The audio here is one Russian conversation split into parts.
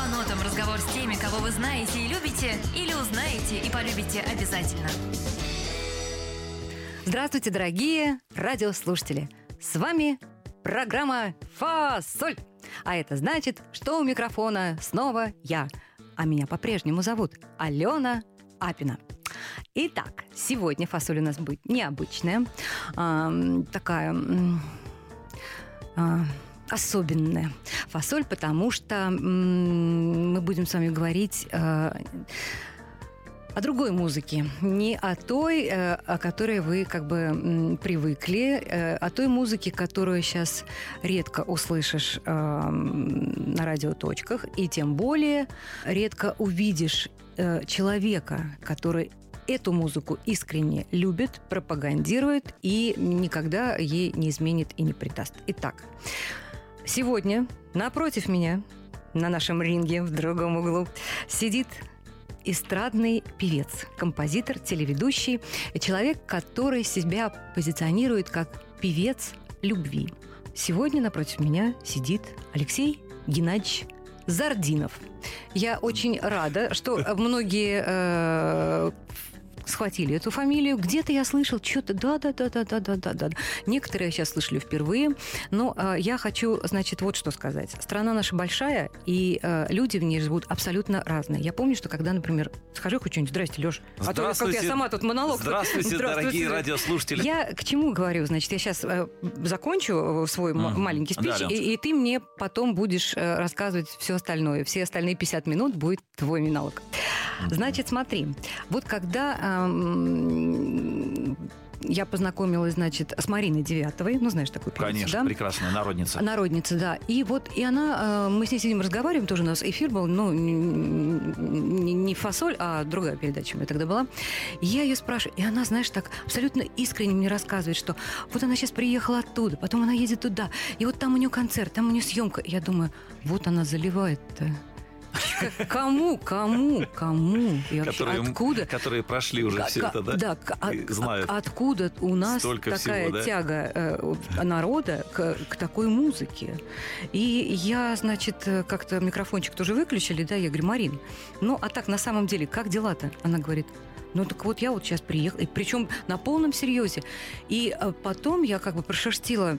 по нотам разговор с теми, кого вы знаете и любите, или узнаете и полюбите обязательно. Здравствуйте, дорогие радиослушатели! С вами программа «Фасоль». А это значит, что у микрофона снова я. А меня по-прежнему зовут Алена Апина. Итак, сегодня фасоль у нас будет необычная, а, такая а, особенная фасоль, потому что мы будем с вами говорить а, о другой музыке, не о той, э, о которой вы как бы привыкли, э, о той музыке, которую сейчас редко услышишь э, на радиоточках, и тем более редко увидишь человека, который эту музыку искренне любит, пропагандирует и никогда ей не изменит и не предаст. Итак, сегодня напротив меня на нашем ринге в другом углу сидит эстрадный певец, композитор, телеведущий, человек, который себя позиционирует как певец любви. Сегодня напротив меня сидит Алексей Геннадьевич Зардинов. Я очень рада, что многие э, схватили эту фамилию. Где-то я слышал что-то, да-да-да-да-да-да-да. Некоторые сейчас слышали впервые. Но э, я хочу, значит, вот что сказать. Страна наша большая, и э, люди в ней живут абсолютно разные. Я помню, что когда, например, схожу хоть что-нибудь, здрасте, Леш, а то как я сама тут монолог. Здравствуйте, Здравствуйте, дорогие радиослушатели. Я к чему говорю? Значит, я сейчас э, закончу свой mm. маленький спич, да, и, и ты мне потом будешь э, рассказывать все остальное. Все остальные 50 минут будет твой монолог. Значит, смотри, вот когда я познакомилась, значит, с Мариной Девятовой, ну, знаешь такую певицу, Конечно, да? прекрасная народница. Народница, да. И вот, и она, мы с ней сидим, разговариваем, тоже у нас эфир был, ну, не, фасоль, а другая передача у меня тогда была. И я ее спрашиваю, и она, знаешь, так абсолютно искренне мне рассказывает, что вот она сейчас приехала оттуда, потом она едет туда, и вот там у нее концерт, там у нее съемка. Я думаю, вот она заливает-то. Кому, кому, кому? И которые, откуда? Которые прошли уже все это, да? Да, знают. откуда у нас Столько такая всего, да? тяга э, народа к, к такой музыке? И я, значит, как-то микрофончик тоже выключили, да, я говорю, Марин, ну, а так, на самом деле, как дела-то? Она говорит, ну так вот я вот сейчас приехала, причем на полном серьезе. И э, потом я как бы прошерстила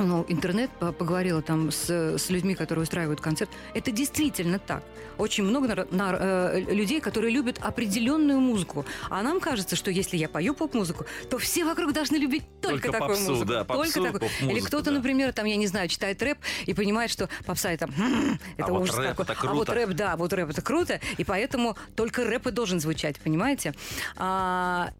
ну, интернет поговорила там с, с людьми, которые устраивают концерт. Это действительно так. Очень много на, на, э, людей, которые любят определенную музыку. А нам кажется, что если я пою поп-музыку, то все вокруг должны любить только, только такую попсу, музыку. Да, попсу, только такую. Или кто-то, да. например, там, я не знаю, читает рэп и понимает, что попса это, «Хм, это а ужас вот рэп такой. Это круто. А вот рэп, да, вот рэп это круто, и поэтому только рэп и должен звучать, понимаете? А,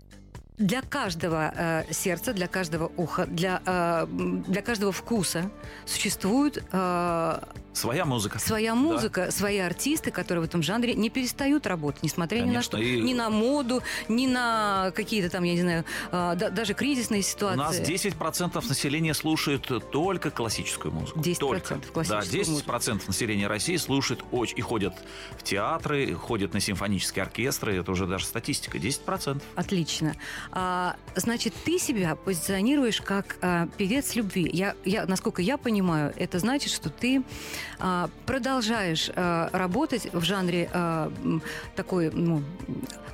для каждого э, сердца, для каждого уха, для, э, для каждого вкуса существует э, своя музыка. Своя музыка, да. свои артисты, которые в этом жанре не перестают работать, несмотря Конечно, ни на что. И... Ни на моду, ни на какие-то там, я не знаю, э, да, даже кризисные ситуации. У нас 10% населения слушает только классическую музыку. 10% только. классическую Да, 10% музыку. населения России слушает очень, и ходят в театры, ходят на симфонические оркестры. Это уже даже статистика. 10%. Отлично. А, значит, ты себя позиционируешь как а, певец любви. Я, я, насколько я понимаю, это значит, что ты а, продолжаешь а, работать в жанре а, такой, ну,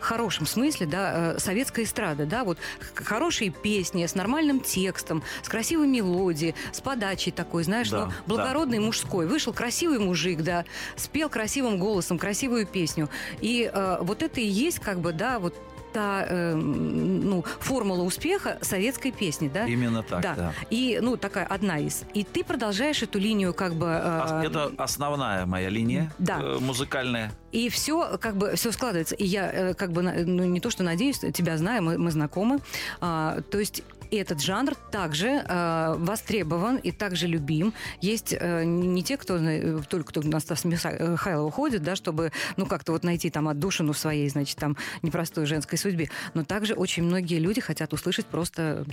хорошем смысле, да, э, советская эстрада, да, вот хорошие песни с нормальным текстом, с красивой мелодией, с подачей такой, знаешь, да, ну, благородный да. мужской. Вышел красивый мужик, да, спел красивым голосом красивую песню. И э, вот это и есть, как бы, да, вот та э, ну, формула успеха советской песни, да? Именно так, да. да. И, ну, такая одна из. И ты продолжаешь эту линию как бы... Э, Это основная моя линия да. э, музыкальная. И все как бы все складывается. И я э, как бы ну, не то, что надеюсь, тебя знаю, мы, мы знакомы. А, то есть и этот жанр также э, востребован и также любим. Есть э, не те, кто э, только кто на Стас Михайлова ходит, да, чтобы ну как-то вот найти там отдушину своей, значит, там непростой женской судьбе, но также очень многие люди хотят услышать просто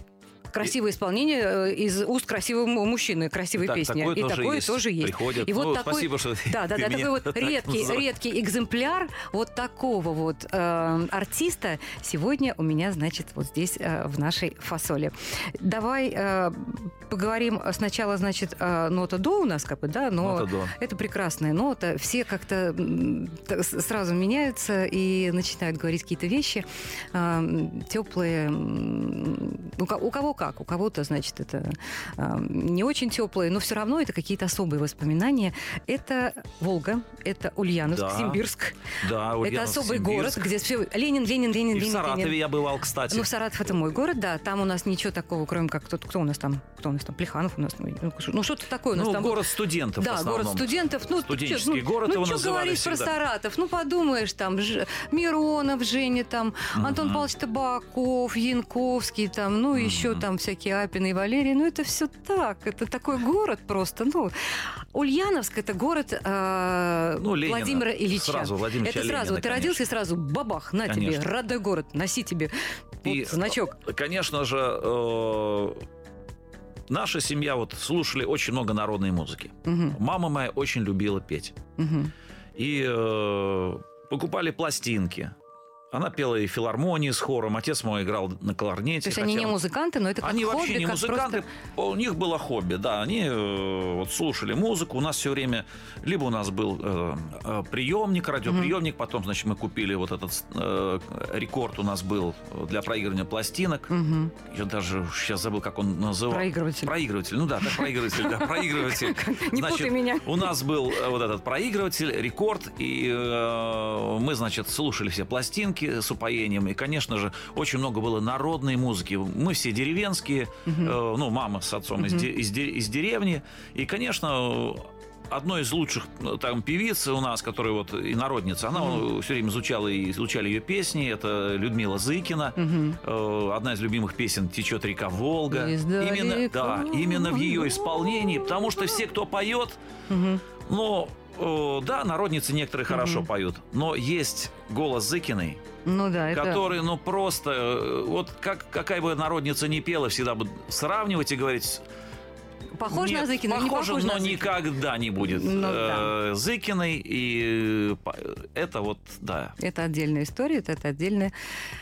красивое исполнение э, из уст красивого му- мужчины, красивой Так, песни. такое и тоже такое есть. тоже есть. Приходят. И вот Ну, такой, спасибо, что да, да, да, такой вот редкий, редкий экземпляр вот такого вот э, артиста сегодня у меня, значит, вот здесь э, в нашей фасоле. Давай э, поговорим сначала, значит, э, нота до у нас как бы, да, но Нота до. это прекрасная нота. Все как-то сразу меняются и начинают говорить какие-то вещи э, теплые. у кого как? У кого-то, значит, это э, не очень теплые, но все равно это какие-то особые воспоминания. Это Волга, это Ульяновск, Да. Симбирск. Да, это Ульяновск, особый Симбирск. город, где все Ленин, Ленин, Ленин, И в Ленин. Саратове Ленин. я бывал, кстати. Ну, Саратов это мой город, да. Там у нас ничего такого, кроме как кто, кто у нас там, кто у нас там, Плеханов у нас, ну, ну, что-то такое у нас Ну, там. город студентов в Да, город студентов. Ну, Студенческий чё, город ну, его что называли говорить про всегда. Саратов? Ну, подумаешь, там, Ж- Миронов, Женя, там, Антон Мгм. Павлович Табаков, Янковский, там, ну, еще Мгм. Там всякие Апины и Валерий. Ну, это все так. Это такой город просто. Ну, Ульяновск это город э, Ну, Ленина. Владимира Ильича. Сразу Владимира это Ильича сразу. Ленина, ты родился и сразу бабах, на Конечно. тебе, родной город, носи тебе вот И, значок. Конечно же, э, наша семья вот слушали очень много народной музыки. Мгм, Мама моя очень любила петь. мгм. И э, покупали пластинки. Она пела и филармонии с хором. Отец мой играл на кларнете. То есть они хотя не он- музыканты, но это как Они хобби, вообще не как музыканты, просто... у них было хобби, да, они э, вот слушали музыку, у нас все время, либо у нас был э, э, приемник, радиоприемник, потом, значит, мы купили вот этот э, рекорд у нас был для проигрывания пластинок, Мгм. я даже сейчас забыл, как он называл. Проигрыватель. Проигрыватель, ну да, так, проигрыватель, да, проигрыватель. Не путай меня. У нас был э, вот этот проигрыватель, рекорд, и мы, значит, слушали все пластинки с упоением, и, конечно же, очень много было народной музыки. Мы все деревенские, э, ну, мама с отцом из, де- из де- из деревни, и, конечно, одной из лучших ну, там певиц у нас, которая вот и народница, она все время изучала и изучали ее песни. Это Людмила Зыкина. Э, Одна из любимых песен «Течет река Волга». Издалека. Именно, да, именно в ее исполнении, потому что все, кто поет, ну, э, да, народницы некоторые хорошо Мгм. поют, но есть голос Зыкиной, Ну да, это... который, ну, просто, э, вот как, какая бы народница ни пела, всегда бы сравнивать и говорить... Похож на нет, Зыкина или не похож но на никогда не будет Ну, э, Зыкиной, и э, это вот, да, Это отдельная история, это, это отдельная...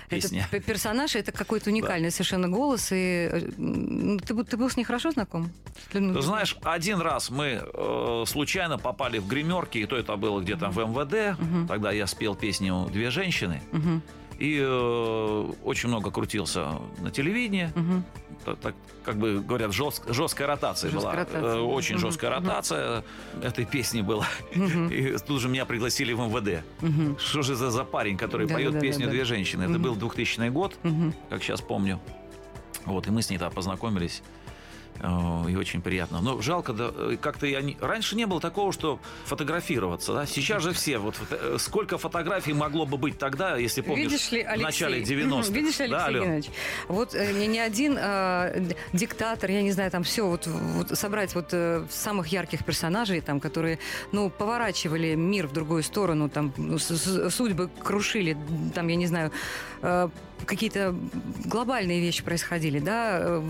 Песня. Это персонаж, это какой-то уникальный совершенно голос. И э, м, ты, был- ты был с ней хорошо знаком? Ты знаешь, один раз мы э, случайно попали в гримерки, и то это было где-то в МВД. Мгм. Тогда я спел песню «Две женщины». Мгм, И э, очень много крутился на телевидении. мгм. Так, так, как бы говорят, жест- жесткая ротация Жесткая была. ротация. Э, Очень Мгм, жесткая мгм. ротация этой песни была. Мгм. И тут же меня пригласили в МВД. Мгм. Что же за, за парень, который Да, поет да, да, песню да. «Две женщины»? Это Мгм. был 2000 год, Мгм. как сейчас помню. Вот, и мы с ней тогда познакомились. И очень приятно. Но жалко, да, э, как-то я не... раньше не было такого, что фотографироваться. Да? Сейчас же все. Вот э, сколько фотографий могло бы быть тогда, если помнишь, Видишь ли, в Алексей, начале 90-х. Видишь ли, Да, Алексей Алён? Геннадьевич, вот э, ни, ни один э, диктатор, я не знаю, там все, вот, вот собрать вот э, самых ярких персонажей, там, которые, ну, поворачивали мир в другую сторону, там, ну, судьбы крушили, там, я не знаю, э, какие-то глобальные вещи происходили, да,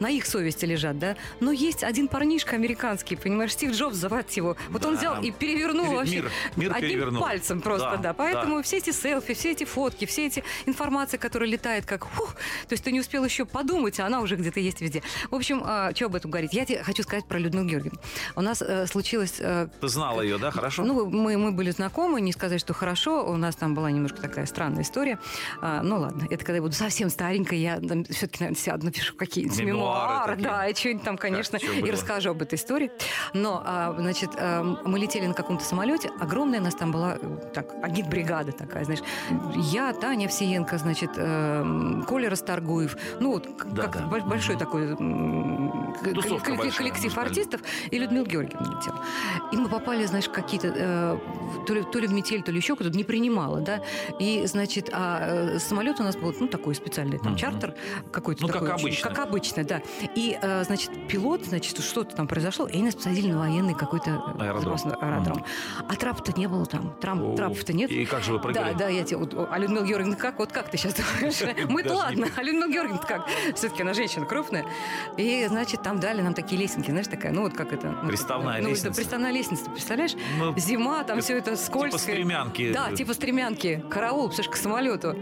на, их совести лежат, да. Но есть один парнишка американский, понимаешь, Стив Джобс, звать его. Вот он Да. взял и перевернул Пере- вообще мир- мир одним перевернул. пальцем просто, Да, да. Поэтому да. все эти селфи, все эти фотки, все эти информация, которая летает как фух, то есть ты не успел еще подумать, а она уже где-то есть везде. В общем, а, что об этом говорить? Я тебе хочу сказать про Людмилу Георгиевну. У нас э, случилось... э, Ты знала ее, да, хорошо? ну, мы, мы были знакомы, не сказать, что хорошо. У нас там была немножко такая странная история. А, ну ладно, это когда я буду совсем старенькой, я все-таки, наверное, сяду, напишу какие-нибудь Мемуары мемуары, да, и что-нибудь там, конечно, чё и расскажу об этой истории. Но, а, значит, а, мы летели на каком-то самолете, огромная у нас там была, э, так, агитбригада такая, знаешь. Я, Таня Овсиенко, значит, э, Коля Расторгуев. Ну, вот Да, как да. боль- большой Мгм. такой Тусовка большая коллектив артистов, и Людмила Георгиевна летела. И мы попали, знаешь, какие-то, э, то, ли, то ли в метель, то ли еще куда-то, не принимала, да. И, значит, а э, самолет у нас был, ну, такой специальный, там, Мгм. чартер какой-то. Ну, как такой очень- обычно. Как обычно, да. И, э, значит, пилот, значит, что-то там произошло, и они нас посадили на военный какой-то э, Аэродром. аэродром. А трапа-то не было там. Трам, О, трапов-то нет. И как же вы прыгали? Да, да, я тебе... вот, А Людмила Георгиевна, как? Вот как ты сейчас думаешь? Мы-то ладно, а Людмила Георгиевна как? Все-таки она женщина крупная. И, значит, там дали нам такие лесенки, знаешь, такая, ну вот как это... ну, Приставная ну, лестница. приставная лестница, представляешь? Ну, Зима, там все это скользкое. стремянки. Да, типа стремянки. Караул, слышишь, к самолету.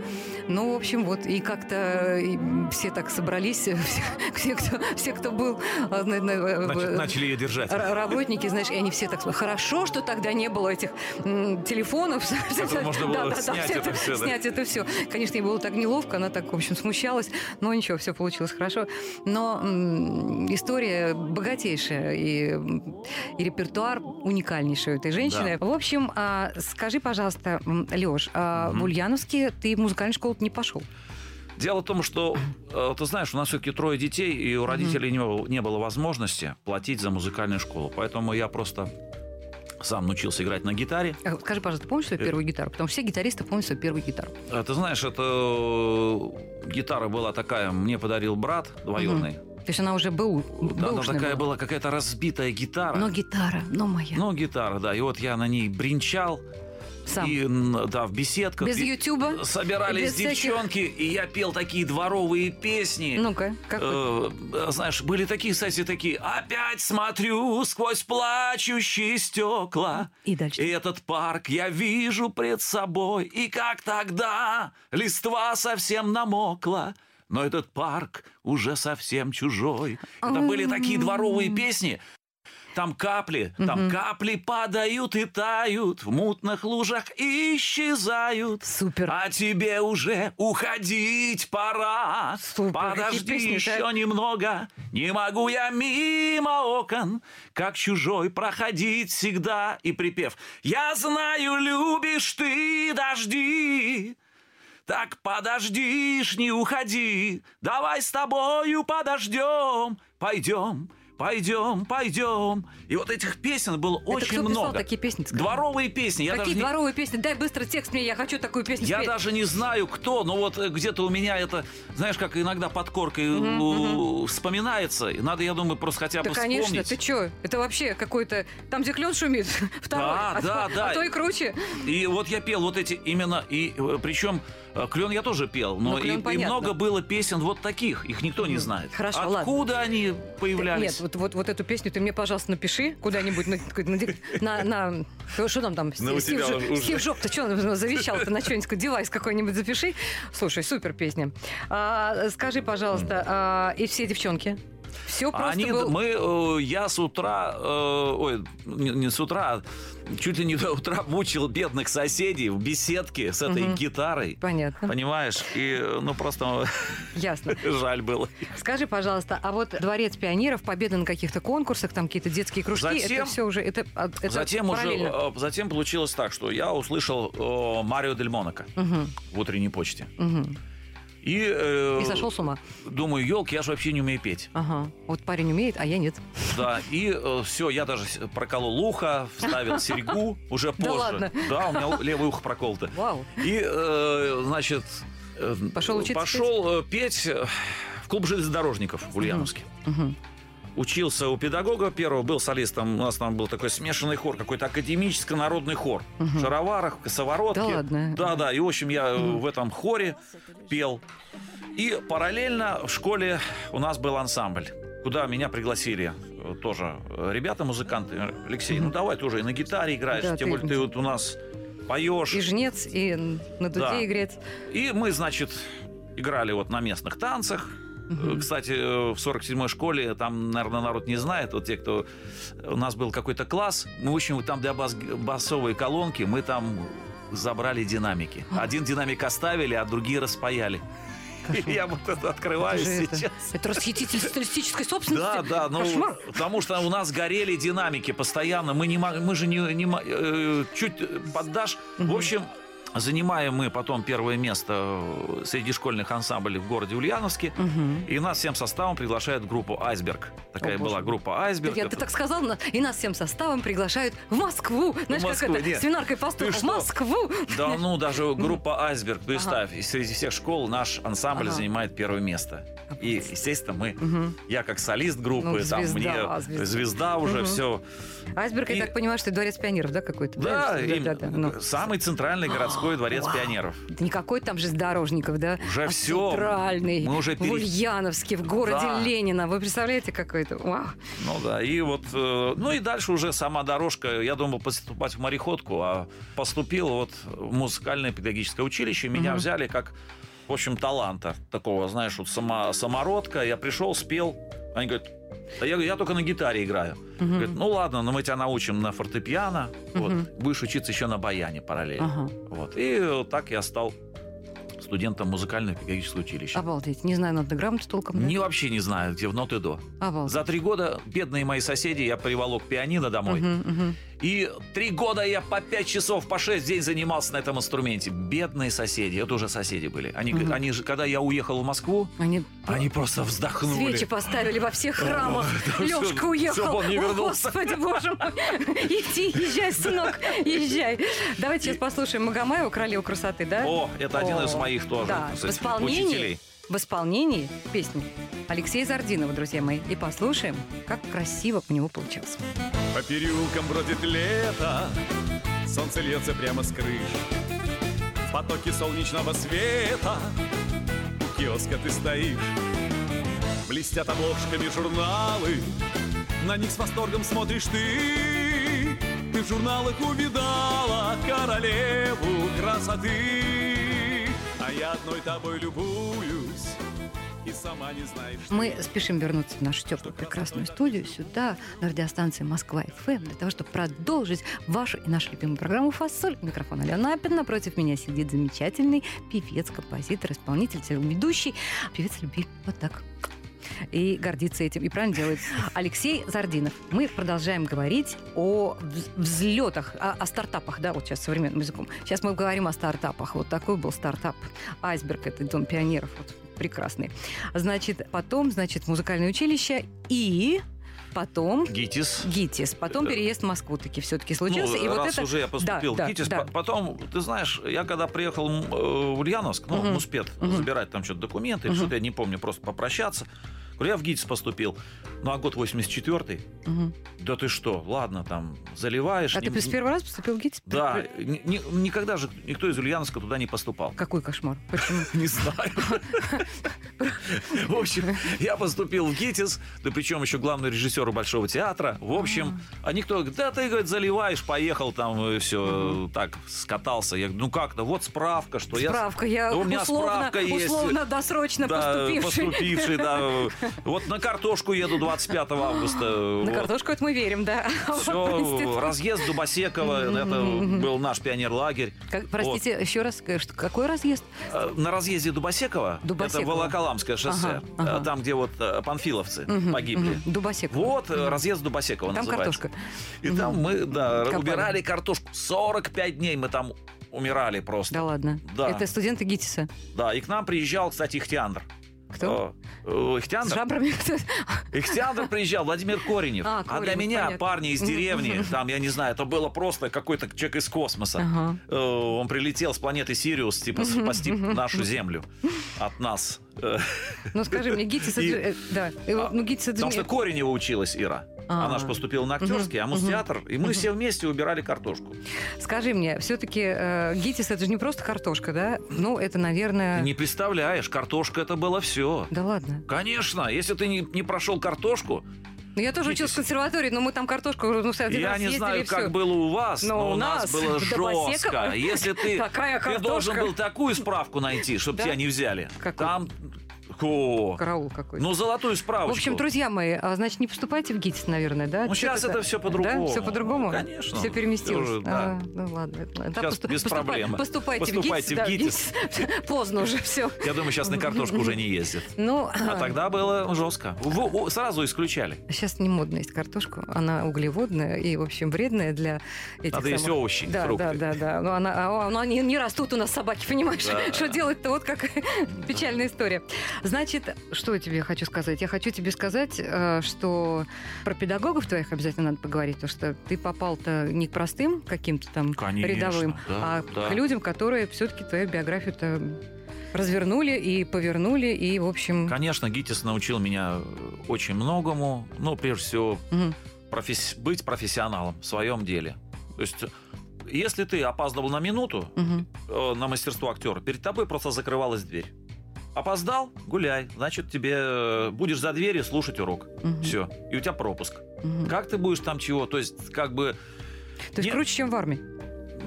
Ну, в общем, вот, и как-то и все так собрались, все, все, кто, все, кто был... а, на- на- Значит, в- начали ее держать. Работники, знаешь, и они все так... Хорошо, что тогда не было этих телефонов. Можно было снять это всё, да. Снять это все. Конечно, ей было так неловко, она так, в общем, смущалась. Но ничего, все получилось хорошо. Но история богатейшая и, и репертуар уникальнейший у этой женщины. В общем, а, скажи, пожалуйста, Леш, Мгм. в Ульяновске ты в музыкальную школу не пошел? Дело в том, что, э, ты знаешь, у нас все-таки трое детей, и у родителей было, не было возможности платить за музыкальную школу. Поэтому я просто сам научился играть на гитаре. А, Скажи, пожалуйста, ты помнишь свою Э. первую гитару? Потому что все гитаристы помнят свою первую гитару. А Ты знаешь, это э, гитара была такая, мне подарил брат двоюродный. То есть она уже был, Да, она такая была. была какая-то разбитая гитара. Но гитара, но моя. Ну, гитара, да. И вот я на ней бринчал. Сам. И, да, в беседках. Без Ютуба? Собирались без всяких- девчонки, и я пел такие дворовые песни. Ну-ка, как? Э, знаешь, были такие, кстати, такие «Опять смотрю сквозь плачущие стекла, И дальше. и этот парк я вижу пред собой, и как тогда листва совсем намокла». Но этот парк уже совсем чужой. Это были такие дворовые песни. Там капли, там капли падают и тают, в мутных лужах исчезают. Супер. А тебе уже уходить пора. Супер, Подожди песни-то. еще немного. Не могу я мимо окон, как чужой проходить всегда. И припев. Я знаю, любишь ты дожди. Так подождишь, не уходи. Давай с тобою подождем. Пойдем, пойдем, пойдем. И вот этих песен было Это очень кто писал много. такие песни? скажи? Дворовые песни. Я Какие даже не- дворовые песни? Дай быстро текст мне, я хочу такую песню я спеть. даже не знаю, кто, но вот э, где-то у меня это, знаешь, как иногда под коркой у- вспоминается. И надо, я думаю, просто хотя бы Да, конечно, вспомнить. ты чё? Это вообще какой-то... Там, где клен шумит, второй. Да, а, да, то- да. А то и круче. И вот я пел вот эти именно, и причем клен я тоже пел, но Ну, «Клён» и, и много было песен вот таких, их никто не знает. Хорошо, ладно. Откуда они Нет, появлялись? вот, вот, вот эту песню ты мне, пожалуйста, напиши куда-нибудь на, на, дик- на, на- ну, что там там, Ну, у Стив, тебя Жо- уже. Стив Джоб, ты что завещал ты на что-нибудь, девайс какой-нибудь запиши. Слушай, супер песня. А, скажи, пожалуйста, а, и все девчонки? Все просто Они, был... мы, э, я с утра, э, ой, не, с утра, а чуть ли не до утра мучил бедных соседей в беседке с этой Мгм. гитарой. Понятно, Понимаешь? И, э, ну, просто ясно. жаль было. Скажи, пожалуйста, а вот Дворец пионеров, победы на каких-то конкурсах, там какие-то детские кружки, это Затем- все уже, это, а, это затем уже, параллельно? э, затем получилось так, что я услышал э, Марио Дель Монако Мгм, в утренней почте. мгм. И, э, И сошел с ума. думаю, елки, я же вообще не умею петь. Ага. Вот парень умеет, а я нет. Да, и все, я даже проколол ухо, вставил серьгу уже позже. ладно? Да, у меня левое ухо проколото. Вау. И, э, значит, э, Пошел учиться пошел э, петь э, в клуб железнодорожников в Ульяновске. Мгм. Учился у педагога первого, был солистом, у нас там был такой смешанный хор, какой-то академическо-народный хор. В шароварах, в косоворотке. Да ладно? Да, да, и, в общем, я э, в этом хоре пел. И параллельно в школе у нас был ансамбль, куда меня пригласили э, тоже э, ребята, музыканты. Алексей, ну давай тоже и на гитаре играешь, Да, тем ты- более ты вот у нас поешь. И жнец, и на дуде Да. играет. И мы, значит, играли вот на местных танцах. Э, Кстати, э, в 47-й школе, там, наверное, народ не знает, вот те, кто... У нас был какой-то класс, мы, в общем, там для бас- басовой колонки мы там забрали динамики. Один динамик оставили, а другие распаяли. И я вот это открываю Это же это- сейчас. Это расхититель социалистической собственности. Да, да, ну, Кошмар. потому что у нас горели динамики постоянно. Мы, не, мы же не, не э, чуть поддашь. В общем, Занимаем мы потом первое место среди школьных ансамблей в городе Ульяновске. Мгм. И нас всем составом приглашают в группу «Айсберг». Такая О, была боже. группа «Айсберг». Я, ты так сказал, и нас всем составом приглашают в Москву. Знаешь, Москву, как это, нет. свинаркой пастух, Ты в? Москву. Да, ну, даже группа «Айсберг», представь, и среди всех школ наш ансамбль Ага. занимает первое место. И, естественно, мы, Мгм. я как солист группы, Ну, там звезда, мне звезда. звезда, уже Мгм. все. Айсберг, я И- так понимаю, что дворец пионеров, да, какой-то? Да, правильно? им- да, да, ну. самый центральный городской дворец Вау. пионеров. Да Никакой там же дорожников, да? Уже а всё. Центральный, Мы уже в пере- Ульяновске, в городе Да. Ленина. Вы представляете, какой это? Вау. Ну да, и вот, э, ну и дальше уже сама дорожка. Я думал поступать в мореходку, а поступил вот в музыкальное педагогическое училище. Меня Мгм. взяли как, в общем, таланта такого, знаешь, вот сама, самородка. Я пришел, спел. Они говорят, да я, говорю, я только на гитаре играю. Мгм. Говорят, ну ладно, но мы тебя научим на фортепиано. Вот, Мгм. будешь учиться еще на баяне параллельно. Ага. Вот. И вот так я стал студентом музыкального педагогического училища. Обалдеть. Не знаю ноты грамоты толком, да? Не вообще не знаю, где в ноты до. Обалдеть. За три года бедные мои соседи, я приволок пианино домой. Мгм, мгм. И три года я по пять часов, по шесть в день занимался на этом инструменте. Бедные соседи, это уже соседи были. Они, Мгм. они же, когда я уехал в Москву, Они они просто вздохнули. свечи поставили во всех храмах. Лешка уехал. он не вернулся. Господи, боже мой. Иди, езжай, сынок, езжай. Давайте сейчас послушаем Магомаева, королеву красоты, да? О, это один из моих тоже Да, в исполнении, учителей. в исполнении песни Алексея Зардинова, друзья мои. И послушаем, как красиво у него получилось. По переулкам бродит лето, солнце льется прямо с крыш. В потоке солнечного света у киоска ты стоишь. Блестят обложками журналы, на них с восторгом смотришь ты. Ты в журналах увидала королеву красоты. А я одной тобой любуюсь Мы спешим вернуться в нашу теплую прекрасную студию сюда, на радиостанции Москва ФМ, для того, чтобы продолжить вашу и нашу любимую программу «Фасоль». Микрофон Алена Апин. Напротив меня сидит замечательный певец, композитор, исполнитель, телеведущий. Певец любви. Вот так. И гордится этим, и правильно делает. Алексей Зардинов. Мы продолжаем говорить о вз- взлетах, о, о стартапах, да, вот сейчас современным языком. Сейчас мы говорим о стартапах. Вот такой был стартап. Айсберг, это дом пионеров. Вот, прекрасный. Значит, потом, значит, музыкальное училище и потом ГИТИС. ГИТИС. Потом Э, переезд в Москву таки все-таки случился. Ну, и вот раз это... уже я поступил Да, в ГИТИС, да, по- потом, ты знаешь, я когда приехал э, в Ульяновск, ну, в Муспет, Мгм. забирать там что-то документы, Мгм. что-то я не помню, просто попрощаться. Говорю, я в ГИТИС поступил. Ну, а год 84-й, Мгм. да ты что, ладно, там, заливаешь. А не- ты с первый раз поступил в ГИТИС? Да, ни- ни- никогда же никто из Ульяновска туда не поступал. Какой кошмар. Почему? Не знаю. В общем, я поступил в ГИТИС, да причем еще главный режиссер Большого театра. В общем, а никто говорит, да ты, говорит, заливаешь, поехал там, все, так, скатался. Я говорю, ну как-то, вот справка, что я... Справка, я условно, досрочно поступивший. поступивший, да. Вот на картошку еду 25 августа. На картошку это мы верим, да. Все, разъезд Дубосекова, это был наш пионерлагерь. Простите, еще раз, э, какой разъезд? Э, На разъезде Дубосекова, Дубосекова. это Волоколамское шоссе, э, там, где вот панфиловцы погибли. мгм. Дубосек. Вот разъезд Дубосекова Там картошка. И там мы, да, убирали картошку. 45 дней мы там умирали просто. Да ладно. Да. Это студенты ГИТИСа. Да, и к нам приезжал, кстати, Ихтиандр. Кто? Э, э, С Ихтиандр? жабрами? Кто? Ихтиандр приезжал, Владимир Коренев. А, А, для Коренев, меня, понятно. парни из деревни, там, я не знаю, это было просто какой-то человек из космоса. Ага. Э, Он прилетел с планеты Сириус, типа, спасти нашу Землю от нас. Э, Ну скажи мне, ГИТИС, И- э, да, ну ГИТИС Потому что Коренева училась Ира. А. Она же поступила на актерский, а Мгм, Мустеатр. И мы все вместе убирали картошку. Скажи мне, все-таки ГИТИС это же не просто картошка, да? Ну, это, наверное... Ты не представляешь, картошка это было все. Да ладно. Конечно, если ты не, не прошел картошку, Ну, я тоже училась в консерватории, но мы там картошку, ну, один я раз не знаю, как было у вас, Но но, у нас, нас было жестко. Если ты, ты должен был такую справку найти, чтобы Да? тебя не взяли. Какую? Там О, Караул какой-то. ну золотую в справочку. общем, друзья мои, а, значит, не поступайте в ГИТИС, наверное, да? Ну, сейчас это всё по-другому. Да? Все по-другому? Конечно. Все переместилось? Уже, да. А, ну ладно. Да, Сейчас посту- без поступай- проблем. Поступайте, Поступайте в в ГИТИС. да, в ГИТИС. Поздно уже, все. Я думаю, сейчас на картошку уже не ездят. Ну, А тогда было жестко. В- Сразу исключали. Сейчас не модно есть картошку. Она углеводная и, в общем, вредная для этих Надо есть самых- овощи, Да, фрукты. да, да, да. Но она, а, ну, они не растут у нас собаки, понимаешь? Да. Что делать-то? Вот как печальная история. Значит, что я тебе хочу сказать? Я хочу тебе сказать, э, что про педагогов твоих обязательно надо поговорить, потому что ты попал-то не к простым каким-то там Конечно, рядовым, да, а да. к людям, которые все-таки твою биографию-то развернули и повернули, и, в общем... Конечно, ГИТИС научил меня э, очень многому. Ну, прежде всего, мгм. професс- быть профессионалом в своем деле. То есть, э, если ты опаздывал на минуту э, на мастерство актера, перед тобой просто закрывалась дверь. Опоздал, гуляй. Значит, тебе э, будешь за дверью слушать урок. Мгм. Все. И у тебя пропуск. Мгм. Как ты будешь там чего? То есть, как бы, То есть Нет. круче, чем в армии.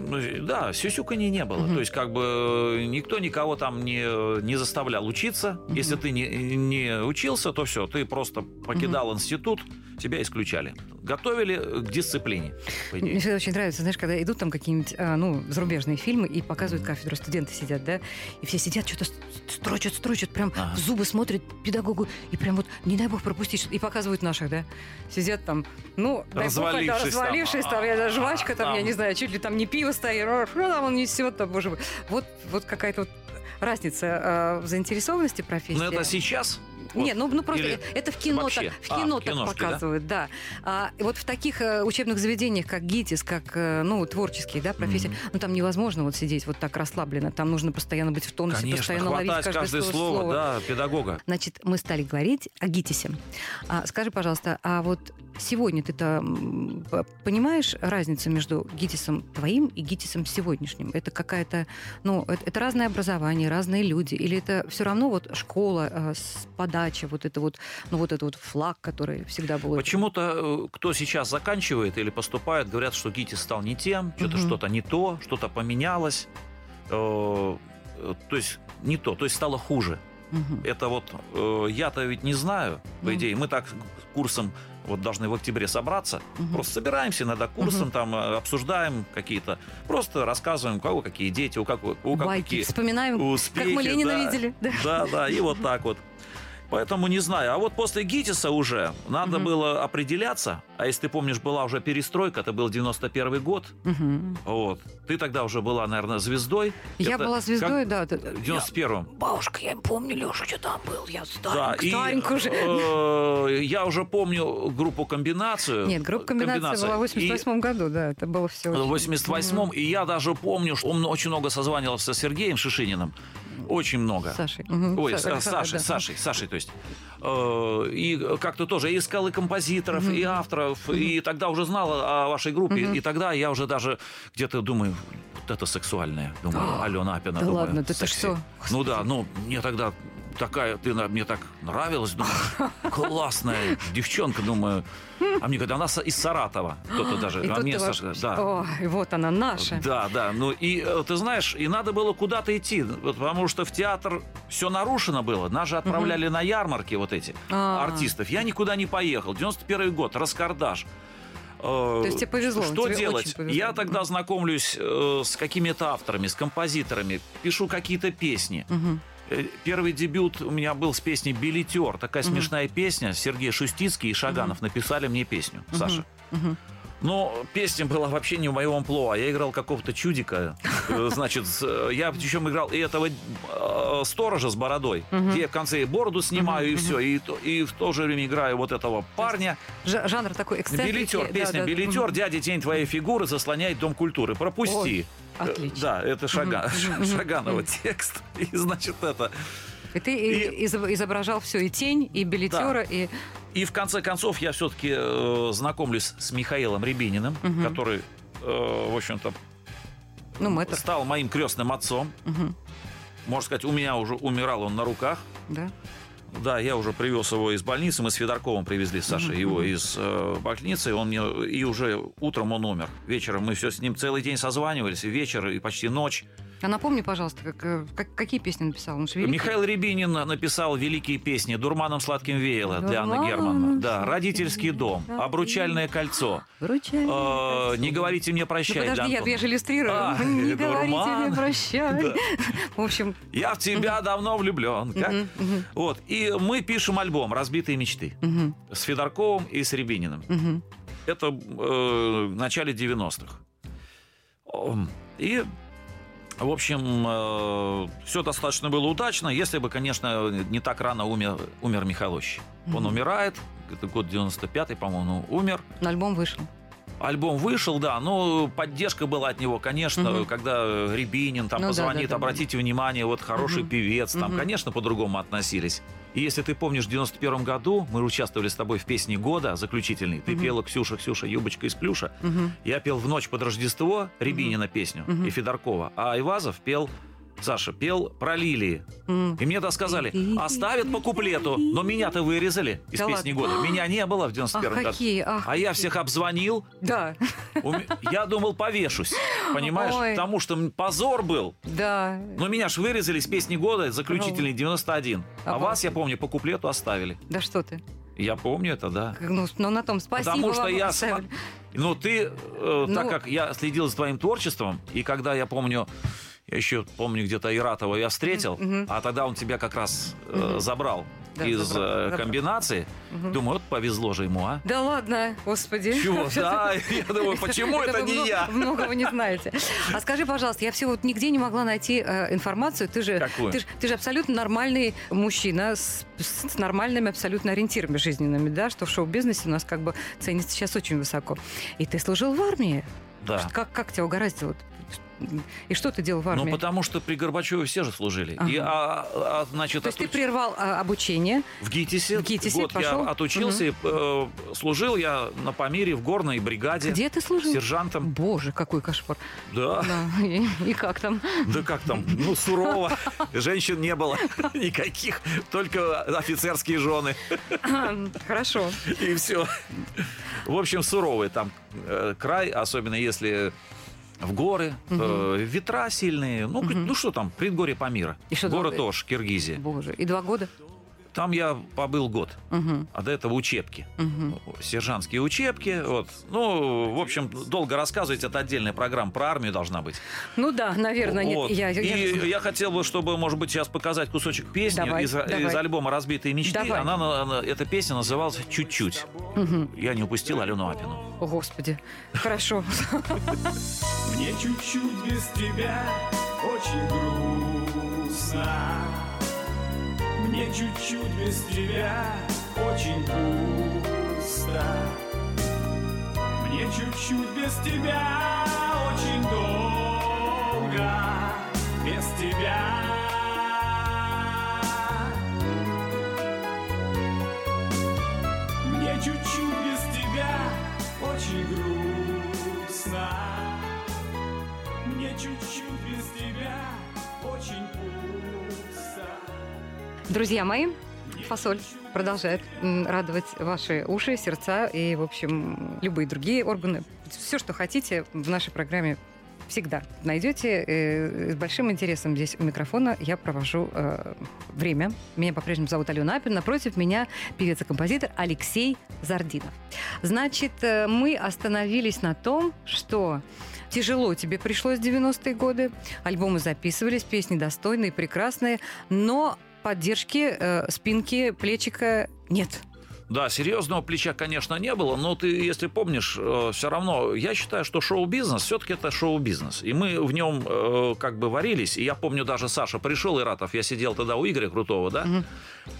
ну, да, сюсюканья не было. Мгм. То есть, как бы, э, никто никого там не, не заставлял учиться. Мгм. Если ты не, не учился, то все, ты просто покидал институт, тебя исключали. Готовили к дисциплине. Мне всегда очень нравится, знаешь, когда идут там какие-нибудь, а, ну, зарубежные фильмы и показывают кафедру, студенты сидят, да, и все сидят, что-то строчат, строчат, прям Ага. в зубы смотрят педагогу, и прям вот, не дай бог пропустить, и показывают наших, да, сидят там, ну, дай бог, Развалившись да, там. развалившись, там, я жвачка, там, я Там. не знаю, чуть ли там не пиво стоит, что там он несет, там, боже мой. Вот, вот какая-то вот разница а, в заинтересованности профессии. Но это сейчас? Вот. Нет, ну, ну просто Или это в кино вообще? так, в А, кино так киношки, да? показывают, да. А, и вот в таких э, учебных заведениях, как ГИТИС, как э, ну творческие, да, профессии, Мгм. ну там невозможно вот сидеть вот так расслабленно, там нужно постоянно быть в тонусе, Конечно, постоянно ловить каждое, каждое слово. слово, да, педагога. Значит, мы стали говорить о ГИТИСе. А, скажи, пожалуйста, а вот сегодня ты-то понимаешь разницу между ГИТИСом твоим и ГИТИСом сегодняшним? Это какая-то, ну, это, это разное образование, разные люди, или это все равно вот школа, э, с подача, вот это вот, ну, вот этот вот флаг, который всегда был. Почему-то, э, кто сейчас заканчивает или поступает, говорят, что ГИТИС стал не тем, что-то Мгм. что-то не то, что-то поменялось. Э, э, То есть не то, то есть стало хуже. Мгм. Это вот э, я-то ведь не знаю, по Ну. идее. Мы так курсом вот должны в октябре собраться. Мгм. Просто собираемся иногда курсом, Мгм. там э, обсуждаем какие-то, просто рассказываем, у кого какие дети, у кого, у кого Байки, какие вспоминаем, успехи. как мы Ленина да. видели. Да, да, и вот так вот. Поэтому не знаю. А вот после ГИТИСа уже надо Мгм. было определяться. А если ты помнишь, была уже перестройка, это был 91 год. Мгм. Вот. Ты тогда уже была, наверное, звездой. Я Это была звездой, да. да. как В 91-м. Бабушка, я помню, Леша, что там был. Я Да, старенька, и старенька уже. э, я уже помню группу комбинацию. Нет, группа комбинация была в 88 году, да, это было все. И в 88-м, и я даже помню, что он очень много созванивался с Сергеем Шишининым. Очень много. Сашей. Ой, Са- с- да, Сашей, да. Сашей, Сашей, то есть. Э, И как-то тоже я искал и композиторов, Мгм. и авторов, и тогда уже знал о вашей группе, Мгм. и тогда я уже даже где-то думаю, вот это сексуальное, думаю, Алена Апина. Да думаю, ладно, ты-то секси. что? Ну да, ну мне тогда такая, ты на- мне так нравилась, думаю, классная девчонка, думаю. А мне когда она из Саратова, кто-то даже, И а мне Саша, вообще- да. Ой, вот она наша. Да, да. Ну и э, ты знаешь, и надо было куда-то идти, потому что в театр все нарушено было. Нас же отправляли на ярмарки вот эти А. артистов. Я никуда не поехал. 91 год, раскардаш. То есть тебе повезло, Что тебе делать? повезло. Я тогда знакомлюсь э, с какими-то авторами, с композиторами, пишу какие-то песни. Мгм. Э, Первый дебют у меня был с песней «Билетер». Такая Мгм. смешная песня. Сергей Шустицкий и Шаганов написали мне песню, Саша. Мгм. Но песня была вообще не в моем амплуа. Я играл какого-то чудика. Э, Значит, э, я причем играл и этого сторожа с бородой, где я в конце и бороду снимаю, и все. И, то- и в то же время играю вот этого парня. Жанр такой эксцентрики. Билетер, да, песня да. «Билетер», Мгм. дядя тень твоей фигуры заслоняет дом культуры. Пропусти. Ой, отлично. Да, это Шага- Мгм, мгм, Шаганова мгм. текст. И, значит, это... И ты и- изоб- изображал все, и тень, и билетера, и... И в конце концов я все-таки знакомлюсь с Михаилом Рябининым, Мгм. который, э, в общем-то, Ну, мэтр. стал моим крестным отцом. Мгм. Можно сказать, у меня уже умирал он на руках. Да. Да, я уже привез его из больницы. Мы с Федорковым привезли Саша его из э, больницы. Он мне, и уже утром он умер. Вечером мы все с ним целый день созванивались. И вечер, и почти ночь. А напомни, пожалуйста, как, э, как- какие песни написал? Он великий. Михаил Рябинин написал великие песни «Дурманом сладким веяло» для Анны «Дурманом Герман. Да, «Родительский дом», веяло». «Обручальное кольцо», Вручай. э, «Не говорите мне Ну, прощай» для подожди, я, я же иллюстрирую. А, Не говорите мне прощай. В общем, «Я в тебя давно влюблен». Вот. И мы пишем альбом «Разбитые мечты» с Федорковым и с Рябининым. Это э, в начале 90-х. Ом, И, в общем, все достаточно было удачно, если бы, конечно, не так рано умер, умер Михалыч. Он Мгм. умирает, это год 95-й, по-моему, умер. Но альбом вышел. Альбом вышел, да, но поддержка была от него, конечно, Мгм. когда Рябинин там Ну да, позвонит, да, да, обратите внимание, вот хороший Мгм. певец, там, Мгм. конечно, по-другому относились. И если ты помнишь, в 91 году мы участвовали с тобой в песне года заключительной. Ты Мгм. пела «Ксюша, Ксюша, юбочка из плюша». Мгм. Я пел в ночь под Рождество Рябинина песню Мгм. и Федоркова, а Айвазов пел, Саша, пел про лилии. И мне то сказали, оставят по куплету, но меня-то вырезали из Да песни ладно? года. Меня не было в Ах, 91 году. какие, ах. А я всех обзвонил, Да, я думал, повешусь, понимаешь? Ой. Потому что позор был. да. Но меня ж вырезали из песни года, заключительный 91. А Ага. вас, я помню, по куплету оставили. Да что ты. Я помню это, да. Ну, ну, на том спасибо Потому что я... оставили. Ну, ты, э, Ну- так как я следил за твоим творчеством, и когда я помню, я еще помню, где-то Иратова я встретил, Мгм. а тогда он тебя как раз э, Мгм. забрал Да, из забрал, э, забрал. комбинации. Мгм. Думаю, вот повезло же ему, а? Да ладно, господи. Чего? Да, я думаю, почему это не я? Много вы не знаете. А скажи, пожалуйста, я все вот нигде не могла найти э, информацию. Ты же, ты, же- абсолютно нормальный мужчина с, с нормальными абсолютно ориентирами жизненными, да, что в шоу-бизнесе у нас как бы ценится сейчас очень высоко. И ты служил в армии. Да. Как, как тебя угораздило? И что ты делал в армии? Ну, потому что при Горбачеве все же служили. Ага. И, а, а, значит, То есть ты отуч- прервал а, обучение. в ГИТИСе, В ГИТИСе год пошел? я отучился, и, э, служил я на Памире в горной бригаде. Где ты служил? Сержантом. Боже, какой кошмар. Да. Да, и, и как там? Да как там? Ну, сурово. Женщин не было никаких, только офицерские жены. Хорошо. И все. В общем, суровый там э, край, особенно если в горы, э, ветра сильные. Ну, Мгм. ну что там, предгорье Памира. И что Город там? Ош, Киргизия. Боже. И два года? Там я побыл год, Угу, а до этого учебки. угу. Сержантские учебки. Вот. Ну, в общем, долго рассказывать, это отдельная программа про армию должна быть. Ну да, наверное, нет. Вот. Я, я- И я хотел бы, чтобы, может быть, сейчас показать кусочек песни Давай, из, давай. из альбома «Разбитые мечты». Давай. Она, на- на- эта песня называлась «Чуть-чуть». Мгм. Я не упустил Алену Апину. О, Господи. Хорошо. Мне чуть-чуть без тебя очень грустно. Мне чуть-чуть без тебя очень пусто. Мне чуть-чуть без тебя очень долго. Без тебя. Очень грустно. Мне чуть-чуть без тебя очень пусто. Друзья мои, фасоль продолжает радовать ваши уши, сердца и, в общем, любые другие органы. Все, что хотите в нашей программе всегда найдете. Э, С большим интересом здесь у микрофона я провожу э, время. Меня по-прежнему зовут Алена Апин. Напротив меня певец и композитор Алексей Зардинов. Значит, э, мы остановились на том, что тяжело тебе пришлось в 90-е годы. Альбомы записывались, песни достойные, прекрасные, но поддержки э, спинки, плечика нет. Да, серьезного плеча, конечно, не было, но ты, если помнишь, все равно, я считаю, что шоу-бизнес все-таки это шоу-бизнес. И мы в нем э, как бы варились. И я помню, даже Саша пришел, Иратов, я сидел тогда у Игоря Крутого, да? Мгм.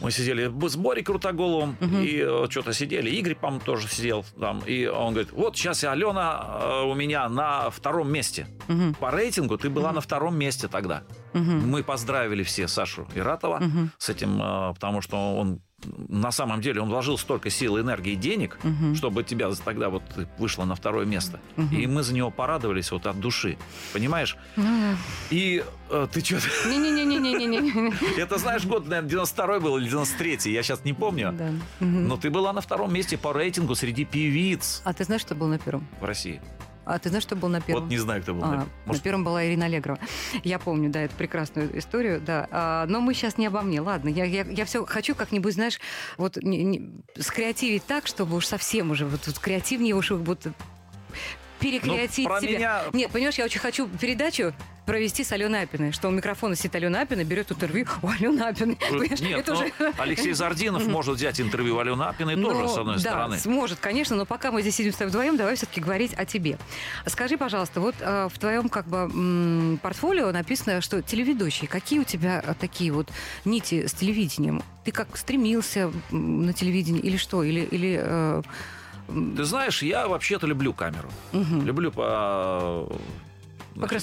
Мы сидели с Борей Крутоголовым Мгм. и что-то сидели. Игорь, по-моему, тоже сидел там. И он говорит, вот сейчас Алена э, у меня на втором месте. Мгм, По рейтингу ты была на втором месте тогда. мгм, Мы поздравили все Сашу Иратова мгм, с этим, э, потому что он на самом деле он вложил столько сил, энергии, денег, мгм. чтобы тебя тогда вот вышло на второе место. Мгм. И мы за него порадовались вот от души. Понимаешь? Ну, И э, ты что Не-не-не-не-не-не. Это знаешь, год, наверное, 92 был или 93 я сейчас не помню. Да. Мгм. Но ты была на втором месте по рейтингу среди певиц А ты знаешь, что был на первом? в России. А ты знаешь, что был на первом? Вот не знаю, кто был. А, на- на Может, первом была Ирина Аллегрова. Я помню, да, эту прекрасную историю, да. А, но мы сейчас не обо мне. Ладно, я, я, я все хочу как-нибудь, знаешь, вот не- не- скреативить так, чтобы уж совсем уже вот, тут креативнее уж будто перекреатить Ну, про себя. меня- Нет, понимаешь, я очень хочу передачу провести с Аленой Апиной, что у микрофона сидит Алена Апина, берет интервью у Алены Апиной. Понимаешь, Нет, ну, уже- Алексей Зардинов может взять интервью у Алены Апиной тоже, ну, с одной да, стороны. сможет, конечно, но пока мы здесь сидим с тобой вдвоем, давай все-таки говорить о тебе. Скажи, пожалуйста, вот э, в твоем как бы м, портфолио написано, что телеведущий. Какие у тебя э, такие вот нити с телевидением? Ты как стремился на телевидение или что? Или, или э, Ты знаешь, я вообще-то люблю камеру. Люблю по...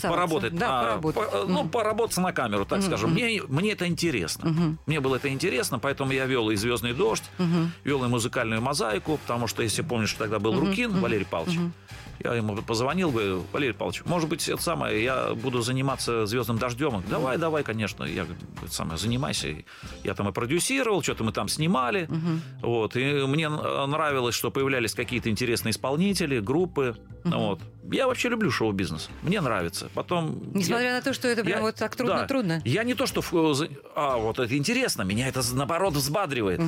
поработать. Да, на- поработать. по- ну, Мгм. поработать на камеру, так Мгм, скажем. Мне, мне это интересно. Мгм. Мне было это интересно, поэтому я вел и «Звездный дождь», Мгм. вел и музыкальную мозаику, потому что, если помнишь, тогда был Мгм, Рукин мгм, Валерий Павлович. мгм. Я ему позвонил, говорю, Валерий Павлович, может быть, это самое, я буду заниматься «Звездным дождем». Давай, давай, конечно. Я это самое, занимайся. Я там и продюсировал, что-то мы там снимали. Мгм. Вот. И мне нравилось, что появлялись какие-то интересные исполнители, группы. Вот. Я вообще люблю шоу-бизнес. Мне нравится. Потом... Несмотря я- на то, что это прям я- вот так да. трудно-трудно. Я не то, что... А, вот это интересно. Меня это, наоборот, взбадривает.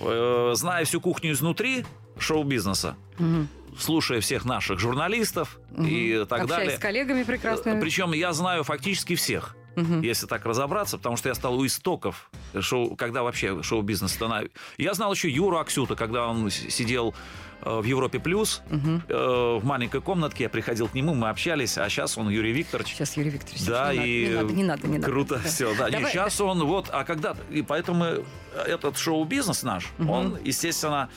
Э, Зная всю кухню изнутри шоу-бизнеса, Мгм. Слушая всех наших журналистов Мгм. и так Общаясь далее. с коллегами прекрасными. Причем я знаю фактически всех, Мгм. если так разобраться, потому что я стал у истоков, шоу, когда вообще шоу-бизнес становится. Я знал еще Юру Аксюта, когда он сидел э, в Европе плюс, э, в маленькой комнатке, я приходил к нему, мы общались, а сейчас он Юрий Викторович. Сейчас, Юрий Викторович, Да, не, и надо, не надо, не надо. Круто, Да. все, да. Давай- сейчас он вот, а когда, и поэтому этот шоу-бизнес наш, Мгм. он, естественно,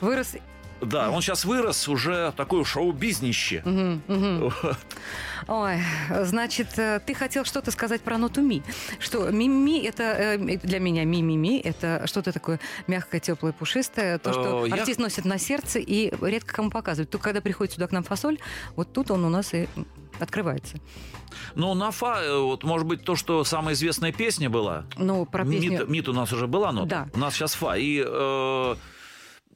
Вырос. Да, он сейчас вырос уже такое. Вот. Ой, значит, э, ты хотел что-то сказать про ноту ми. Что ми-ми это э, для меня ми-ми-ми это что-то такое мягкое, теплое, пушистое, то, что Э, я- артист носит на сердце и редко кому показывает. Только когда приходит сюда к нам фасоль, вот тут он у нас и открывается. Ну, на фа, вот, может быть, то, что самая известная песня была, Ну, про песню... Мит, Мит у нас уже была нота. Да. У нас сейчас фа. И э,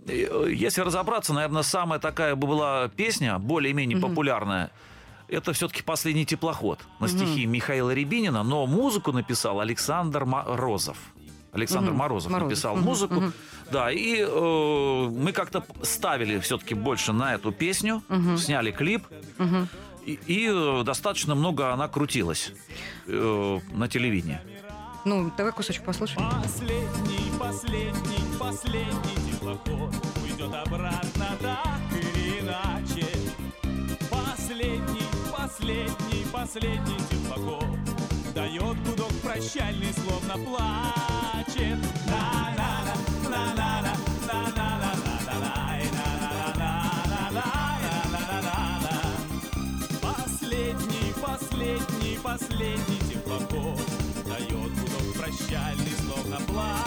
если разобраться, наверное, самая такая бы была песня, более-менее Мгм. популярная, это все-таки «Последний теплоход» на стихи Михаила Рябинина, но музыку написал Александр Морозов. Александр Мгм. Морозов, Морозов. написал Мгм, музыку. мгм. Да, и э, мы как-то ставили все-таки больше на эту песню, Мгм. сняли клип, Мгм. и, и, э, достаточно много она крутилась э, на телевидении. Ну, давай кусочек послушаем. Последний, последний, последний теплоход Уйдет обратно так или иначе Последний, последний, последний теплоход Дает гудок прощальный, словно плачет На-на-на, на-на-на, на-на-на, на-на-на, на-на-на. Последний, последний, последний теплоход Дает гудок прощальный, словно плачет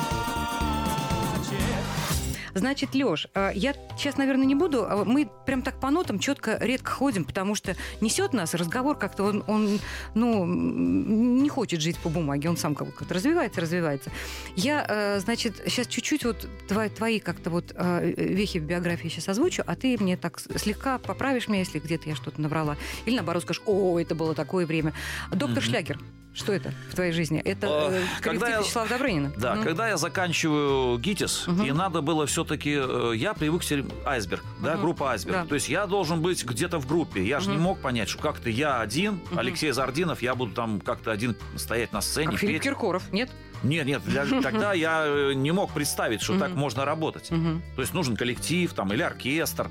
Значит, Леш, я сейчас, наверное, не буду. а Мы прям так по нотам четко редко ходим, потому что несет нас разговор как-то, он, он, ну, не хочет жить по бумаге, он сам как-то развивается, развивается. Я, э, значит, сейчас чуть-чуть вот твои, твои как-то вот вехи в биографии сейчас озвучу, а ты мне так слегка поправишь меня, если где-то я что-то наврала. Или наоборот скажешь, о, это было такое время. Доктор Мгм. Шлягер, что это в твоей жизни? Это Э, э, когда я- Вячеслава Добрынина? Да, Мгм. когда я заканчиваю ГИТИС, Мгм. и надо было все-таки... Я привык к серии- Айсберг, да, Мгм. группа Айсберг. Да. То есть я должен быть где-то в группе. Я же не мог понять, что как-то я один, Мгм. Алексей Зардинов, я буду там как-то один стоять на сцене, Как Филипп петь. Киркоров, нет? Нет, нет, для- тогда я э, не мог представить, что так можно работать. То есть нужен коллектив там или оркестр.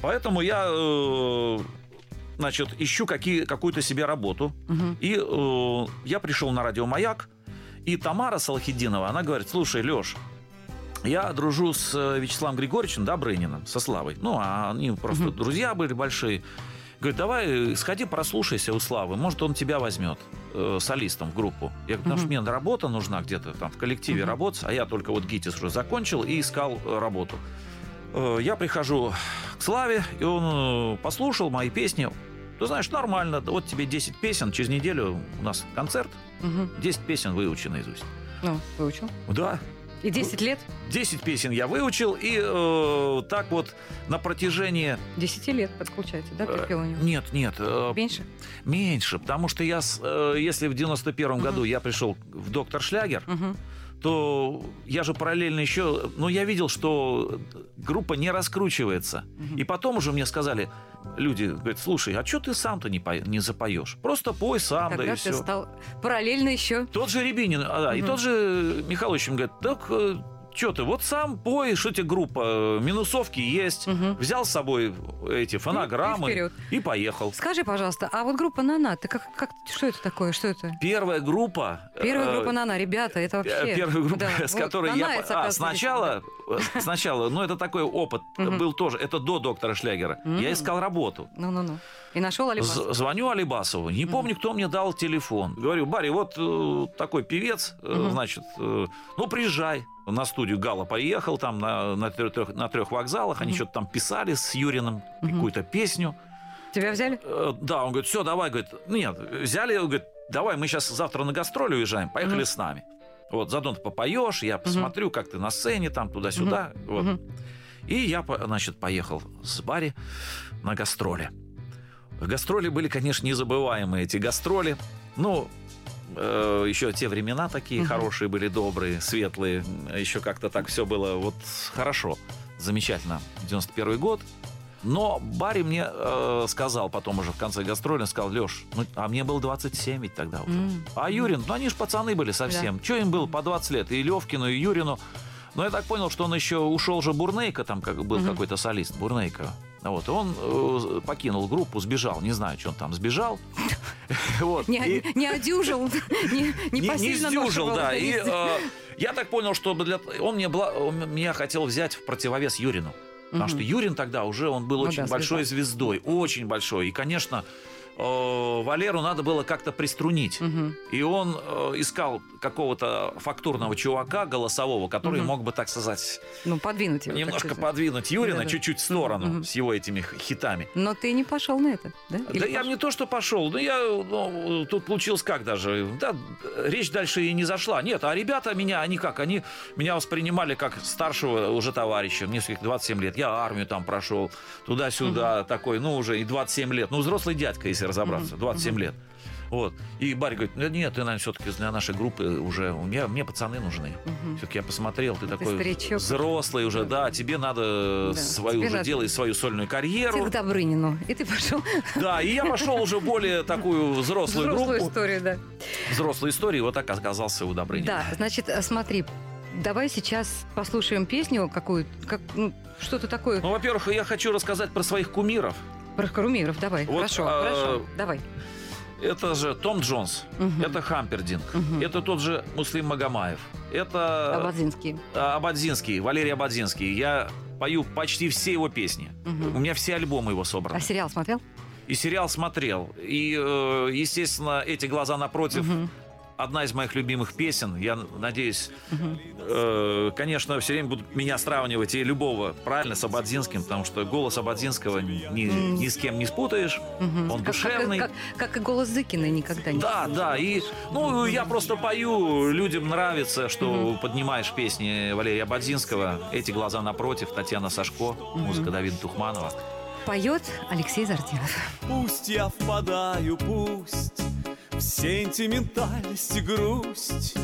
Поэтому я, э, значит, ищу какие, какую-то себе работу. Мгм. И э, я пришел на радио «Маяк», и Тамара Салахидинова, она говорит, слушай, Леш, я дружу с э, Вячеславом Григорьевичем Добрыниным, со Славой. Ну, а они просто Мгм. друзья были большие. Говорит, давай э, сходи, прослушайся у Славы, может, он тебя возьмет э, солистом в группу. Я говорю, потому что Мгм. мне работа нужна где-то там в коллективе Мгм. работать, а я только вот ГИТИС уже закончил и искал э, работу. Э, Я прихожу Славе, и он э, послушал мои песни. Ты знаешь, нормально, вот тебе 10 песен, через неделю у нас концерт, Мгм. 10 песен выучи наизусть. Ну, выучил. Да. И 10 лет? 10 песен я выучил, и э, так вот на протяжении... 10 лет, это получается, да, ты пел у него? Нет, нет. э, Меньше? Меньше, потому что я, с- э, если в 91 году я пришел в «Доктор Шлягер», Мгм. То я же параллельно еще... Ну, я видел, что группа не раскручивается. И потом уже мне сказали люди, говорят, слушай, а что ты сам-то не, пой- не запоешь? Просто пой сам, да Тогда и ты все. стал параллельно еще. Тот же Рябинин, а, да, и Мгм. тот же Михалыч говорит, так что ты, вот сам что тебе группа, минусовки есть. Мгм. Взял с собой эти фонограммы вперед. и поехал. Скажи, пожалуйста, а вот группа «Нана», ты как, как, что это такое, что это? Первая группа... Первая э, группа «Нана», ребята, это вообще... Первая группа, Да, с вот которой я... «Нана» это, по- А, сначала, э, сначала, ну это такой опыт Мгм. был тоже, это до доктора Шлягера. Мгм. Я искал работу. Ну-ну-ну. И нашел Алибас? З- Звоню Алибасову, не помню, кто мне дал телефон. Говорю, Барри, вот э, такой певец, э, значит, э, ну приезжай. На студию Гала поехал, там на, на, трех, на трех вокзалах, они Мгм. что-то там писали с Юриным, Мгм. какую-то песню. Тебя взяли? Э, Да, он говорит, все, давай, говорит, «Ну, нет, взяли, он говорит, давай, мы сейчас завтра на гастроли уезжаем, поехали Мгм. с нами. Вот, заодно ты попоешь, я посмотрю, как ты на сцене, там, туда-сюда. Вот. Мгм. И я, значит, поехал с Барри на гастроли. Гастроли были, конечно, незабываемые, эти гастроли. Ну, э, еще те времена такие Мгм. хорошие были, добрые, светлые. Еще как-то так все было вот хорошо, замечательно. 91 год. Но Барри мне э, сказал потом уже в конце гастроли, сказал, Леш, ну, а мне было 27 ведь тогда уже. М. А Юрин, ну они же пацаны были совсем. Че им было по 20 лет? И Левкину, и Юрину. Но я так понял, что он еще ушел же Бурнейко, там как был Мгм. какой-то солист Бурнейко. Вот, он э, покинул группу, сбежал. Не знаю, что он там сбежал. Вот. Не, И- не одюжил, не, не, не, сдюжил, да. И э, я так понял, что для... он, мне бла- он меня хотел взять в противовес Юрину. Потому что Юрин тогда уже он был Ну очень да, большой звездой, очень большой. И, конечно, Валеру надо было как-то приструнить. Мгм. И он э, искал какого-то фактурного чувака голосового, который Мгм. мог бы, так сказать, Ну, подвинуть его. немножко подвинуть Юрина Да-да. чуть-чуть в сторону Мгм. с его этими хитами. Но ты не пошел на это, да? Или да я пошел? не то, что пошел, но я ну, тут получилось как даже. Да, речь дальше и не зашла. Нет, а ребята меня, они как? Они меня воспринимали как старшего уже товарища. Мне всё-таки 27 лет. Я армию там прошел, туда-сюда, такой, ну, уже и 27 лет. Ну, взрослый дядька, если разобраться, 27 лет. Вот. И Барри говорит, «Ну, нет, ты, наверное, все-таки для нашей группы уже... У меня, мне пацаны нужны. Мгм. Все-таки я посмотрел, ты такой старичок. взрослый уже, да, тебе надо Да, свою тебе уже надо. делать свою сольную карьеру. Ты к Добрынину. И ты пошел Да, и я пошел уже более такую взрослую, взрослую группу. историю, да. Взрослой истории, вот так оказался у Добрынина. Да, значит, э, смотри, давай сейчас послушаем песню какую как, ну, что-то такое Ну, во-первых, я хочу рассказать про своих кумиров. Про Карумиров. Давай, Вот, хорошо, а, хорошо, давай. Это же Том Джонс, Мгм. это Хампердинг, Мгм. это тот же Муслим Магомаев, это Абадзинский. а, Абадзинский, Валерий Абадзинский. Я пою почти все его песни. Мгм. У меня все альбомы его А собраны. сериал смотрел? И сериал смотрел. И, э, естественно, эти глаза напротив. Мгм. Одна из моих любимых песен. Я надеюсь, Мгм. э, конечно, все время будут меня сравнивать и любого, правильно, с Абадзинским, потому что голос Абадзинского ни, ни с кем не спутаешь. Мгм. Он Как- душевный. Как, как- как и голос Зыкина никогда не Да, да, и ну я просто пою, людям нравится, что поднимаешь песни Валерия Бадзинского, эти глаза напротив, Татьяна Сашко, музыка Давида Тухманова. Поет Алексей Зартинов. Пусть я впадаю, пусть сентиментальность и грусть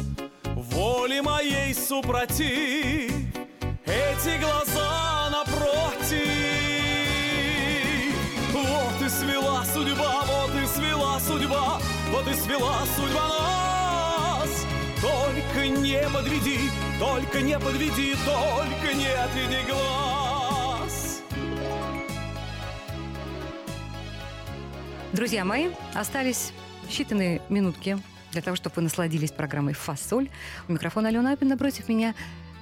Воли моей супротив Эти глаза напротив. Вот и свела судьба, вот и свела судьба Вот и свела судьба нас. Только не подведи, только не подведи Только не отведи глаз. Друзья мои, остались считанные минутки для того, чтобы вы насладились программой «Фасоль». У микрофона Алена Апина, напротив меня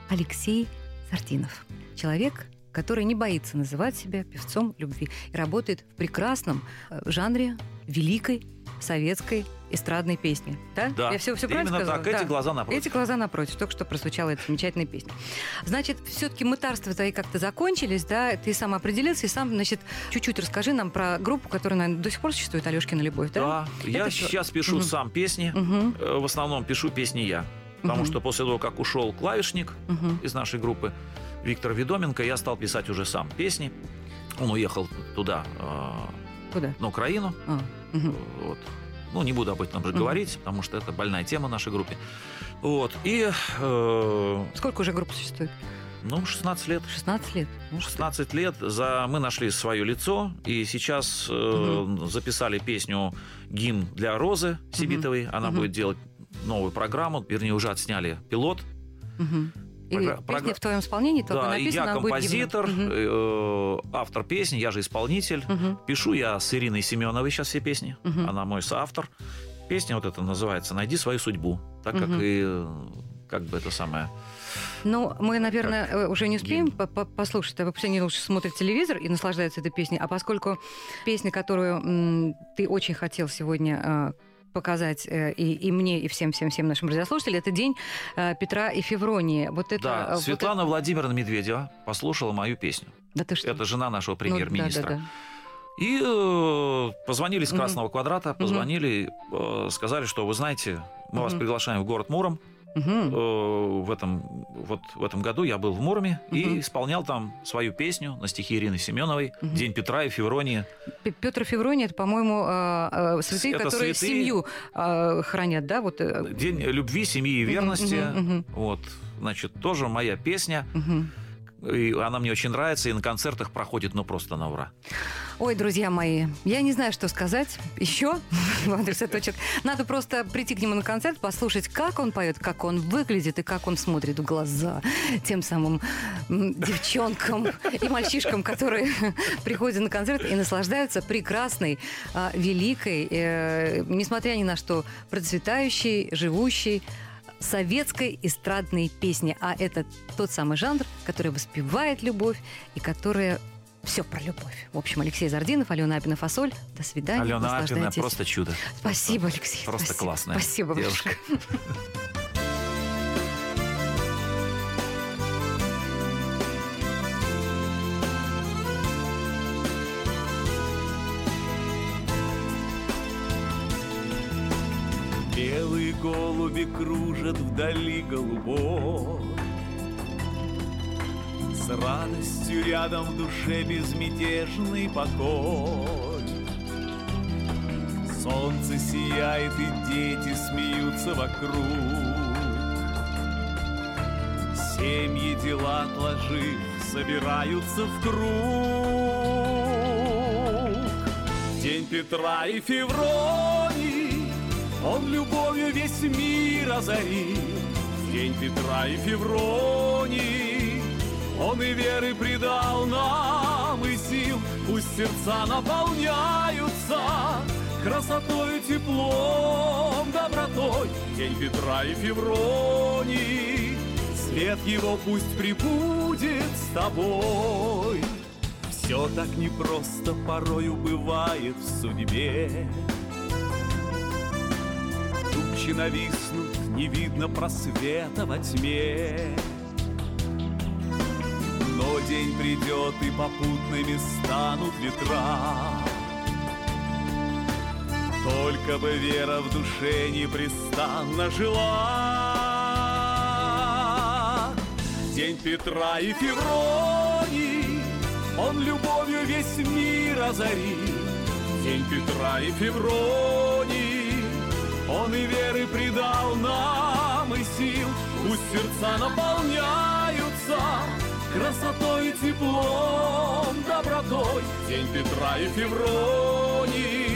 Алексей Сартинов. Человек, который не боится называть себя певцом любви и работает в прекрасном э, жанре великой советской эстрадной песни. Да? Да, Я все, все правильно именно сказала? так, эти Да. глаза напротив. Эти глаза напротив. Только что прозвучала эта замечательная песня. Значит, все-таки мытарства твои как-то закончились, да? Ты сам определился и сам, значит, чуть-чуть расскажи нам про группу, которая, наверное, до сих пор существует, Алешкина любовь, да? Да, я Это сейчас пишу Мгм. сам песни, э, в основном пишу песни я. Потому Мгм. что после того, как ушел клавишник Мгм. из нашей группы Виктор Ведоменко, я стал писать уже сам песни. Он уехал туда, э, Куда? на Украину. А, мгм. Вот. Ну, не буду об этом уже Мгм. говорить, потому что это больная тема в нашей группе. Вот. И, э, Сколько уже группа существует? ну, 16 лет. 16 лет. Ну, 16 лет за мы нашли свое лицо и сейчас э, записали песню гимн для Розы Сибитовой. Она Мгм. будет делать новую программу, вернее уже отсняли пилот. Мгм. И Програ- песня в твоем исполнении только да, написана, я композитор, э, автор песни, я же исполнитель. Мгм. Пишу я с Ириной Семеновой сейчас все песни. Мгм. Она мой соавтор. Песня вот эта называется «Найди свою судьбу». Так как Мгм. и э, как бы это самое... Ну, мы, наверное, Как э, уже не успеем по- по- послушать. А вы все лучше смотрят телевизор и наслаждаются этой песней. А поскольку песня, которую ты очень хотел сегодня показать э, и, и мне, и всем-всем-всем нашим радиослушателям, это день э, Петра и Февронии. Вот это... да, э, вот Светлана Владимировна Медведева послушала мою песню. это- Да ты что? Это жена нашего Ну, премьер-министра. да-да-да. И э, позвонили с. Красного квадрата, позвонили, э, сказали, что вы знаете, мы вас Мгм. приглашаем в город Муром. Э, в этом вот в этом году я был в Муроме и Мгм. исполнял там свою песню на стихи Ирины Семеновой Мгм. День Петра и Февронии. Петр и Феврония, это, по-моему, э, э, святые, Это которые святые. семью хранят, да? Вот, День любви, семьи и верности. мгм, мгм. Вот, значит, тоже моя песня. мгм. И она мне очень нравится, и на концертах проходит, ну, просто на ура. Ой, друзья мои, я не знаю, что сказать еще в адрес человека. Надо просто прийти к нему на концерт, послушать, как он поет, как он выглядит и как он смотрит в глаза тем самым девчонкам и мальчишкам, которые приходят на концерт и наслаждаются прекрасной, а, великой, э, несмотря ни на что, процветающей, живущей советской эстрадной песни. А это тот самый жанр, который воспевает любовь и которая все про любовь. В общем, Алексей Зардинов, Алена Апина Фасоль. До свидания. Алена Апина просто чудо. Спасибо, Алексей. Просто спасибо. классная Спасибо девушка. голуби кружат вдали голубой. С радостью рядом в душе безмятежный покой. Солнце сияет и дети смеются вокруг. Семьи дела отложив, собираются в круг. День Петра и Февронии Он любовью весь мир озарил День Петра и Февронии Он и веры придал нам и сил Пусть сердца наполняются Красотой, теплом, добротой. День Петра и Февронии Свет его пусть прибудет с тобой. Все так непросто порою бывает в судьбе. Тучи нависнут, не видно просвета во тьме. Но день придет и попутными станут ветра. Только бы вера в душе непрестанно жила. День Петра и Февронии Он любовью весь мир озарит. День Петра и Февронии Он и веры придал нам и сил. Пусть сердца наполняются красотой и теплом, добротой. День Петра и Февронии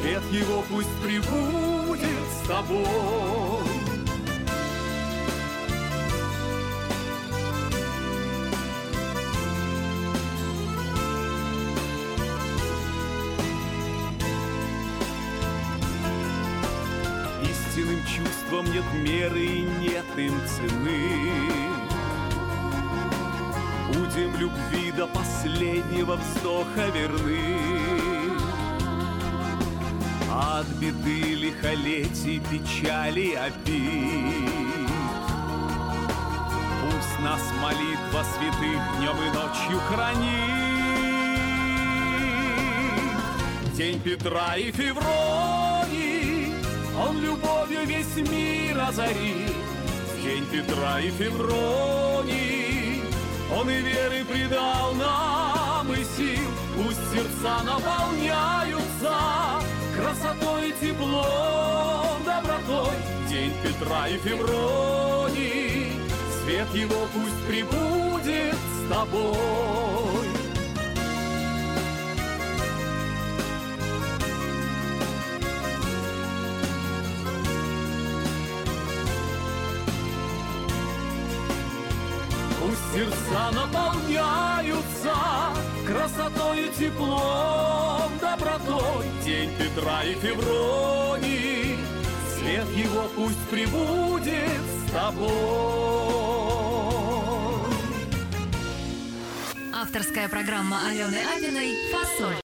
Свет его пусть прибудет с тобой. Нет меры и нет им цены. Будем любви до последнего вздоха верны. От беды, лихолетий, печали, обид. Пусть нас молитва святых днем и ночью хранит. День Петра и Февронии Он любовью весь мир озарит. день Петра и Февронии. Он и веры придал нам и сил, пусть сердца наполняются красотой теплом, добротой. День Петра и Февронии, свет его пусть прибудет с тобой. Сердца наполняются красотой и теплом, добротой. День Петра и Февронии, свет его пусть прибудет с тобой. Авторская программа Алены Абиной «Фасоль».